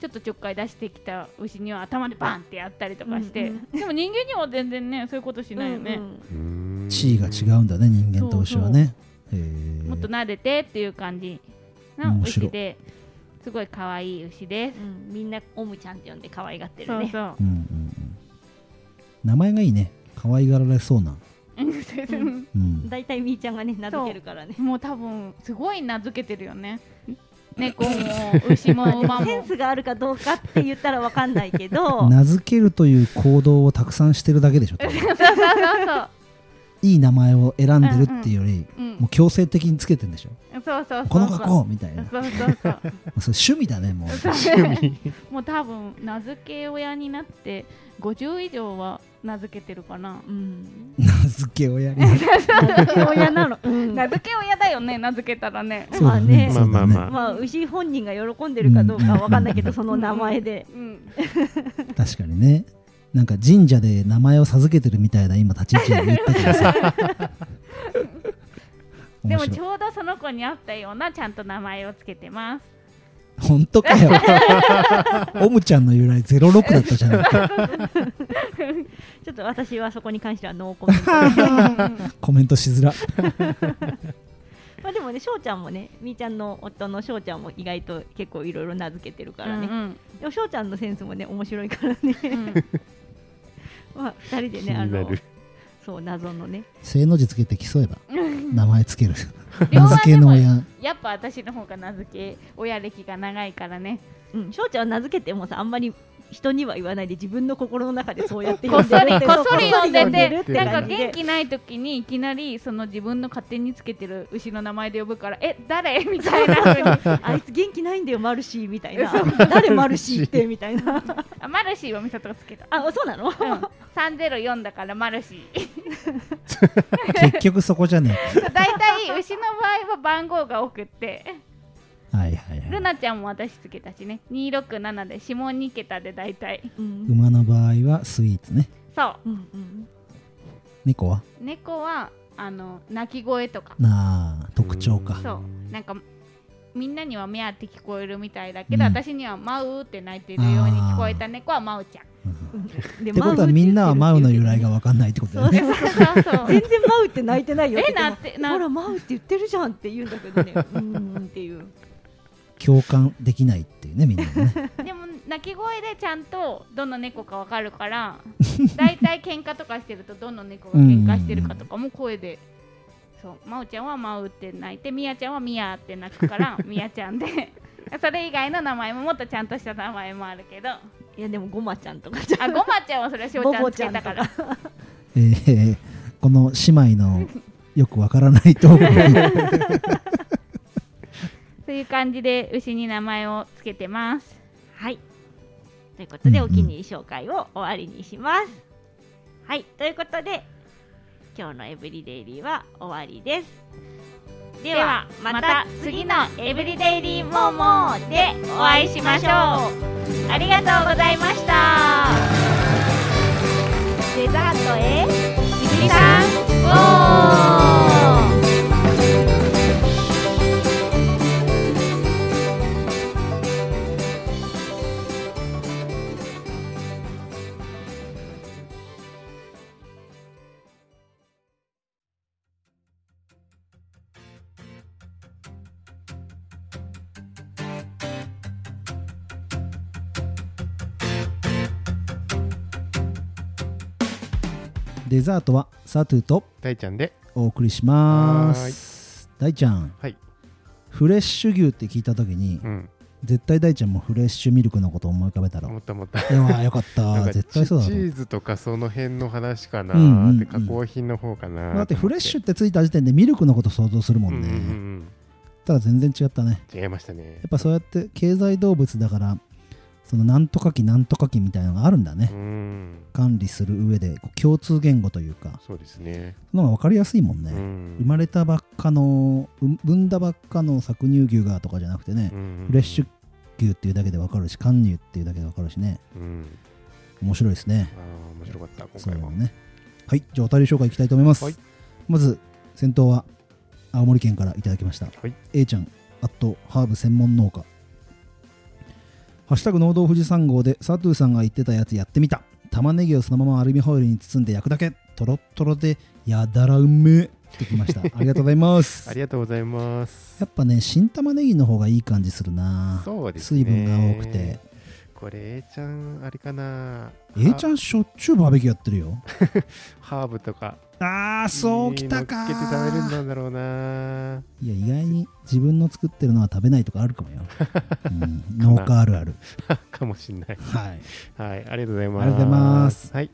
ちょっとちょっかい出してきた牛には頭でバンってやったりとかして、うんでも人間には全然ねそういうことしないよね、うんうん。地位が違うんだね人間と牛はね。もっと撫でてっていう感じの面白。い牛ですごい可愛い牛です、うん。みんなオムちゃんって呼んで可愛がってるね。そうそう。うんうんうん。名前がいいね。可愛がられそうな。うん。大体みーちゃんがね名付けるからね。もう多分すごい名付けてるよね猫も牛も馬も。センスがあるかどうかって言ったらわかんないけど。名付けるという行動をたくさんしてるだけでしょ そうそうそうそう。いい名前を選んでるっていうよりうんもう強制的につけてんでしょ。そうそうそうこの学校みたいな。そうそうそう。それ趣味だねもう。もう多分名付け親になって50以上は名付けてるかな？うん。名付け親に。名付け親なの、うん。名付け親だよね名付けたらね。そうだね。まあまあまあまあ牛本人が喜んでるかどうかはわかんないけど、その名前で。うん。確かにね。なんか神社で名前を授けてるみたいな今立ち位置で言ったけどさ。でもちょうどその子に合ったようなちゃんと名前をつけてます本当かよ。オムちゃんの由来06だったじゃない。ちょっと私はそこに関してはノーコメント。コメントしづら。まあでもね翔ちゃんもねみーちゃんの夫の翔ちゃんも意外と結構いろいろ名付けてるからね、うんでも翔ちゃんのセンスもね面白いからね。う んまあ2人で気ねあのそう謎のね。正の字つけて競えばうん名前つける。両名付けの親。やっぱ私の方が名付け親歴が長いからね。うん翔ちゃんは名付けてもさあんまり人には言わないで自分の心の中でそうやってこっそり呼んでる。こっそり呼んでこっそり呼るっててなんか元気ない時にいきなりその自分の勝手につけてる牛の名前で呼ぶからえ誰？みたいな風に。あいつ元気ないんだよマルシーみたいな。誰マルシーって？みたいな。あマルシーを美里がつけた。あそうなの、うん、304だからマルシー。結局そこじゃね大体牛の場合は番号が多くって。えはいはいはい。ルナちゃんも私つけたしね。267で下2桁で大体。うん。馬の場合はスイーツね。そう。んうん。猫は？う猫はあの鳴き声とか。なあ特徴か。そう。なんかみんなには目当て聞こえるみたいだけど、うん。私にはマウって鳴いてるように聞こえた猫はマウちゃんうん。でってことはみんなはマウの由来がマ分かんないってことだよね。そうそうそう全然マウって泣いてないよえなってなほらマウって言ってるじゃんって言うんだけどね。うーんっていう共感できないっていうねみんなね。でも鳴き声でちゃんとどの猫かわかるからだいたい喧嘩とかしてるとどの猫が喧嘩してるかとかも声でそうまおちゃんはまうって鳴いてみやちゃんはみやって鳴くから みやちゃんで。それ以外の名前ももっとちゃんとした名前もあるけど。あいやでもゴマちゃんとかごまちゃんはそれはしょ うちゃんつけたか。らえーこの姉妹のよくわからないトークにそういう感じで牛に名前をつけてます。はい。ということで、お気に入り紹介を終わりにします。はい。ということで今日のエブリデイリーは終わりです。ではまた次のエブリデイリーモモでお会いしましょう。ありがとうございました。デザートへしぎさんゴーデザートはサトゥと大ちゃんで。お送りします。大ちゃん、はい。フレッシュ牛って聞いた時に、うん。絶対大ちゃんもフレッシュミルクのこと思い浮かべたろ。思った思った。いやよかった。絶対そうだチーズとかその辺の話かな。加工品の方かな。だってフレッシュュってついた時点でミルクのこと想像するもんね、うんうんうん。ただ全然違ったね。うん違いましたね。やっぱそうやって経済動物だからそのなんとか機なんとか機みたいなのがあるんだね、うん。管理する上で共通言語というか。そうですね。その方が分かりやすいもんね、うん。生まれたばっかのう産んだばっかの搾乳牛がとかじゃなくてね、うん。フレッシュ牛っていうだけで分かるし貫乳っていうだけで分かるしね。うん。面白いですね。面白かった今回は。ね。はいじゃあお便り紹介いきたいと思います、はい。まず先頭は青森県からいただきました、はい。A ちゃんあとハーブ専門農家ハッシュタグ農道富士山号で佐藤さんが言ってたやつやってみた。玉ねぎをそのままアルミホイルに包んで焼くだけ。とろっとろでやだらうめ。ってきました。ありがとうございます。ありがとうございます。やっぱね新玉ねぎの方がいい感じするな。そうですね。水分が多くて。これ A ちゃんあれかな。A ちゃんしょっちゅうバーベキューやってるよ。ハーブとかああそうきたか乗っけて食べるんだろうないや意外に自分の作ってるのは食べないとかあるかもよ、うん、農家あるある。かもしんない。はい。はいありがとうございます。ありがとうございます。はい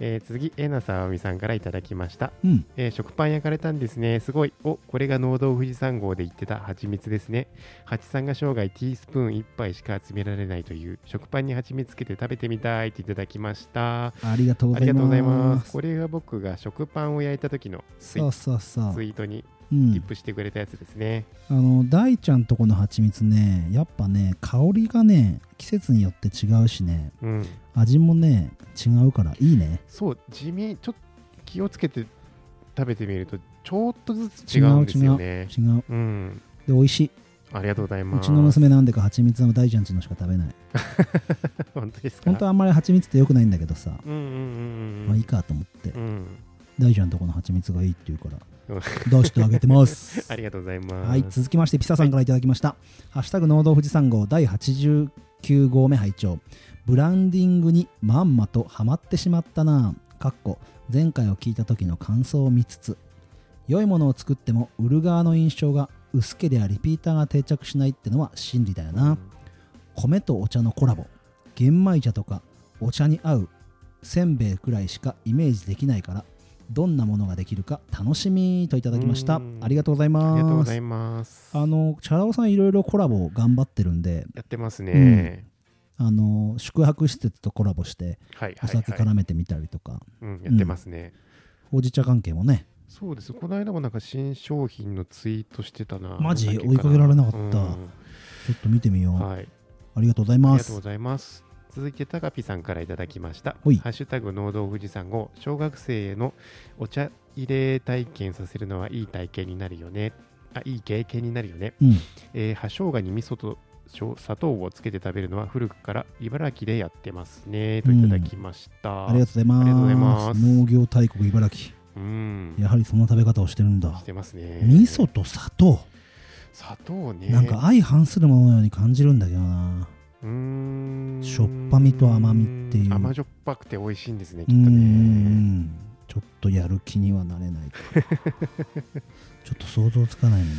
えー次えなさあみさんからいただきましたうんえー食パン焼かれたんですね。すごい。お、これが農道富士山号で言ってた蜂蜜ですね。蜂さんが生涯ティースプーン1杯しか集められないという食パンに蜂蜜つけて食べてみたいっていただきました。ありがとうございありがとうございまますす。これが僕が食パンを焼いた時のツイそうそうそうツイートにうんリップしてくれたやつですね。あの大ちゃんとこの蜂蜜ねやっぱね香りがね季節によって違うしねうん。味もね違うからいいねそう、地味、ちょっと気をつけて食べてみると、ちょっとずつ違うんですよね。違ううん。で美味しいありがとうございうます。ちの娘なんでか蜂蜜は大ちゃんちのしか食べない 本当ですか？本当はあんまり蜂蜜って良くないんだけどさ。まあいいかと思ってうん。大ちゃんとこの蜂蜜がいいって言うからうん出してあげてます。ありがとうございます。はい、続きましてピサさんからいただきました、ハッシュタグ農道富士山号第89号目拝聴。ブランディングにまんまとハマってしまったな。かっこ前回を聞いた時の感想を見つつ良いものを作っても売る側の印象が薄けりゃリピーターが定着しないってのは真理だよな、米とお茶のコラボ。玄米茶とかお茶に合うせんべいくらいしかイメージできないからどんなものができるか楽しみといただきましたうんありがとうございますありがとうございます。あのチャラ男さんいろいろコラボ頑張ってるんでやってますね。あの宿泊施設とコラボしてはいお。酒絡めてみたりとか、うん、やってますね。ほうじ茶関係もねそうです。この間もなんか新商品のツイートしてたな。マジ？追いかけられなかったうんちょっと見てみよう、はい。ありがとうございありますがとうございます。続いて、タカピさんからいただきました。ハッシュタグ農道富士山号、小学生へのお茶入れ体験させるのはいい体験になるよね。あ、いい経験になるよね。うんえー、葉生姜に味噌としょ砂糖をつけて食べるのは古くから茨城でやってますね。といただきました。ありがとうございますありがとうございます農業大国茨城うん。やはりその食べ方をしてるんだしてますね。味噌と砂糖、砂糖ね。なんか相反するもののように感じるんだけどな。しょっぱみと甘みっていう。甘じょっぱくて美味しいんですね、きっとね。んちょっとやる気にはなれない ちょっと想像つかないもんね。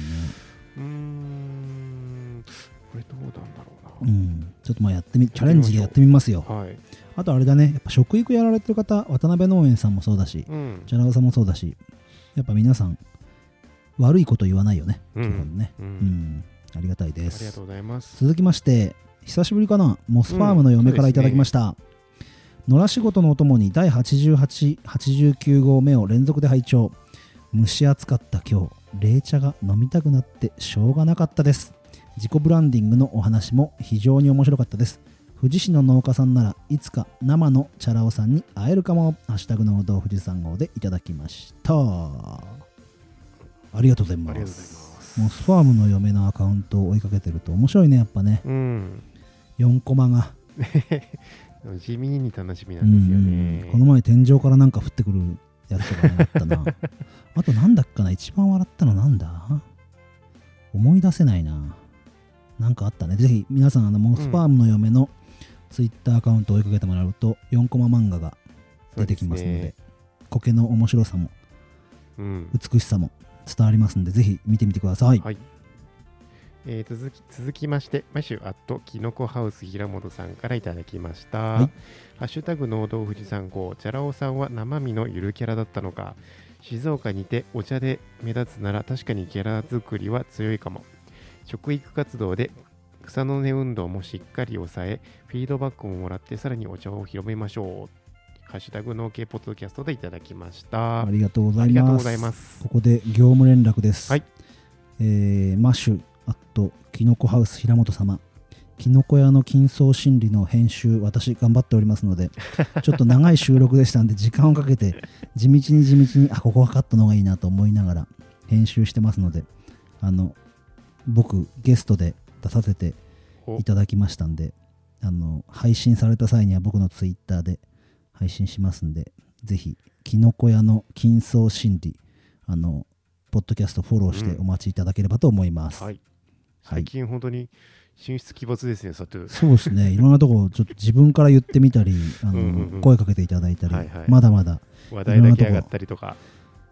うーん。これどうなんだろうな。うん。ちょっとまあやってみチャレンジでやってみますよ。はい。あとあれだね。やっぱ食育やられてる方渡辺農園さんもそうだしうん。チャラ男さんもそうだしやっぱ皆さん悪いこと言わないよね基うん。本ね。ううんん。ありがたいです。ありがとうございます。続きまして久しぶりかな。モスファームの嫁からいただきました、野良仕事のお供に第8889号目を連続で拝聴。蒸し暑かった今日。冷茶が飲みたくなってしょうがなかったです。自己ブランディングのお話も非常に面白かったです。富士市の農家さんならいつか生のチャラ男さんに会えるかも。ハッシュタグ農道富士山号でいただきました。ありがとうございます。ます。モスファームの嫁のアカウントを追いかけてると面白いねやっぱね。うん。4コマが。地味に楽しみなんですようん。ね。この前天井からなんか降ってくるやつとかねあったな。あとなんだっかな。一番笑ったのなんだ？思い出せないな。なんかあったね。ぜひ皆さんあのモスファームの嫁のツイッターアカウントを追いかけてもらうと4コマ漫画が出てきますので苔の面白さもうん。美しさも伝わりますんでぜひ見てみてください、はいえー続き続きまして、マシュアットキノコハウス平本さんからいただきました。はいハッシュタグ農道富士山号、チャラ男さんは生身のゆるキャラだったのか。静岡にてお茶で目立つなら確かにキャラ作りは強いかも。食育活動で草の根運動もしっかり抑え、フィードバックももらってさらにお茶を広めましょう。ハッシュタグ農系ポッドキャストでいただきました。ありがとうございますありがとうございます。ここで業務連絡です。はいえーマッシュ、あと、キノコハウス平本様。キノコ屋の金層心理の編集、私頑張っておりますので、ちょっと長い収録でしたんで、時間をかけて、地道に地道に、あ、ここはカットの方がいいなと思いながら、編集してますので、あの、僕、ゲストで出させておいただきましたんで、あの、配信された際には僕のツイッターで配信しますんで、ぜひ、キノコ屋の金層心理、あの、ポッドキャストフォローしてお待ちいただければと思います。はい。はい最近本当に進出鬼没ですね、サトゥ。そうですね、いろんなとこ、ちょっと自分から言ってみたり、あの声かけていただいたり、はいはい。まだまだ話題だけ上がったりとか。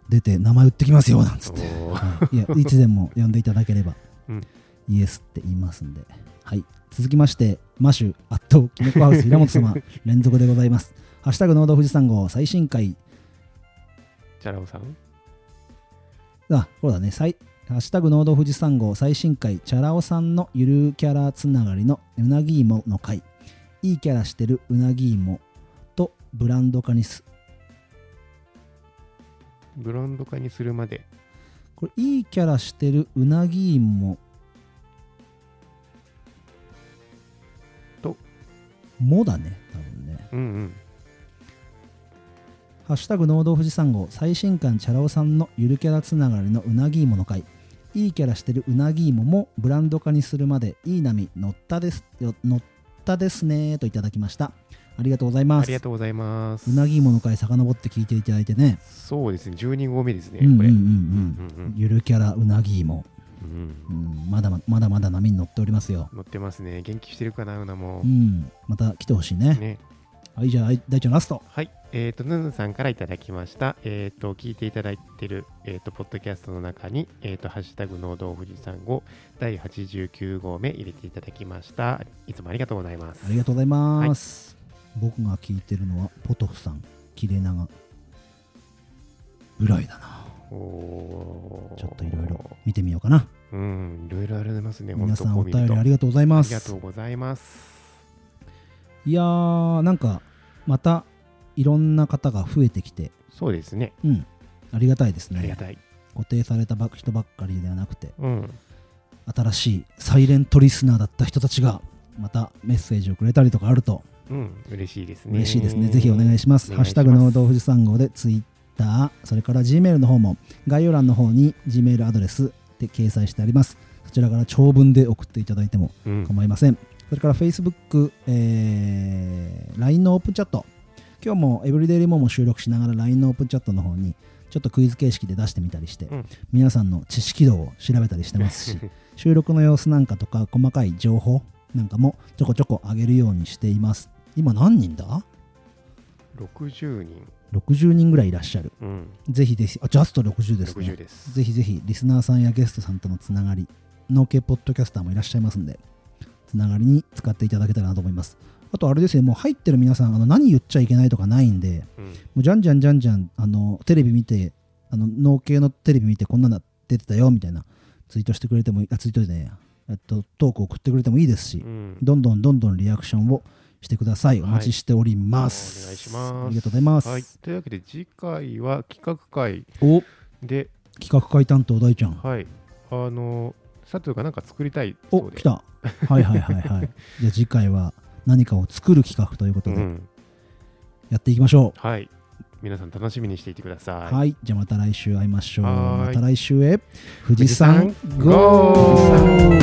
出て、名前売ってきますよなんつって、はい、いやいつでも呼んでいただければ、うん。イエスって言いますんで、はい、続きまして、マシュ、アット、キノコハウス、平本様、連続でございます。ハッシュタグ、ノード富士山号最新回、チャラオさん？あ、そうだね、最ハッシュタグノード富士山号最新回、チャラ男さんのゆるキャラつながりのうなぎ芋の回、いいキャラしてるうなぎ芋とブランド化にす、ブランド化にするまで。これ、いいキャラしてるうなぎ芋と、もだね、多分ね。うんうん。ハッシュタグ農道富士山号最新刊チャラ男さんのゆるキャラつながりのうなぎ芋の回いいキャラしてるうなぎ芋もブランド化にするまでいい波乗ったですよ乗ったですねといただきました。ありがとうございます。ありがとうございます。うなぎ芋の回遡って聞いていただいてね。そうですね、12号目ですね、これ。うんうんうん。うんうんゆるキャラうなぎ芋、うんうん、まだままだまだ波に乗っておりますよ。乗ってますね。元気してるかな、うなも。う。ん。また来てほしいね。ね。はいじゃあ大ちゃんラストはい。えっ、と、ヌヌさんからいただきました。えっ、と、聞いていただいてる、えっ、と、ポッドキャストの中に、えっ、と、ハッシュタグ農道富士山号第89号目入れていただきました。いつもありがとうございます。ありがとうございます、僕が聞いてるのはポトフさん切れ長ぐらいだなおーちょっといろいろ見てみようかなうん、いろいろありますね。皆さんお便りありがとうございまありがとすうございます。いやーなんかまたいろんな方が増えてきてそうですね。うんありがたいですねありがたい。固定されたば人ばっかりではなくてうん。新しいサイレントリスナーだった人たちがまたメッセージをくれたりとかあるとうん、嬉しいですね。嬉しいですね。ぜひお願いします。ますハッシュタグの道富士山号でツイッター、それから Gmail の方も概要欄の方に Gmail アドレスで掲載してあります。そちらから長文で送っていただいてもうん。構いません。それから Facebook、えー LINE のオープンチャット。今日もエブリデイリモも収録しながら LINE のオープンチャットの方にちょっとクイズ形式で出してみたりして、うん皆さんの知識度を調べたりしてますし、収録の様子なんかとか細かい情報なんかもちょこちょこ上げるようにしています。今何人だ？60人。60人ぐらいいらっしゃる。うん。ぜひぜひ、あ、ジャスト60です60ね。です。ぜひぜひ、リスナーさんやゲストさんとのつながり、農系ポッドキャスターもいらっしゃいますんで、つながりに使っていただけたらなと思います。あと、あれですね、もう入ってる皆さん、あの何言っちゃいけないとかないんで、うん。もうじゃんじゃんじゃんじゃん、あの、テレビ見て、あの、農系のテレビ見てこんなの出てたよ、みたいな、ツイートしてくれてもいい、あ、ツイートでね、えっと、トーク送ってくれてもいいですし、うん。どんどんどんどんリアクションをしてください。おはい待ちしております。お願いしますありがとうございます。はい。というわけで、次回は企画会おで、企画会担当大ちゃん。はい。あの、佐藤がなんか作りたいそお、うで。来た。はいはいはいはい。じゃあ次回は何かを作る企画ということでうん。やっていきましょはい。皆さん楽しみにしていてくださう。い。はい。じゃあまた来週会いましょう。また来週へ。富士山富士山 GO!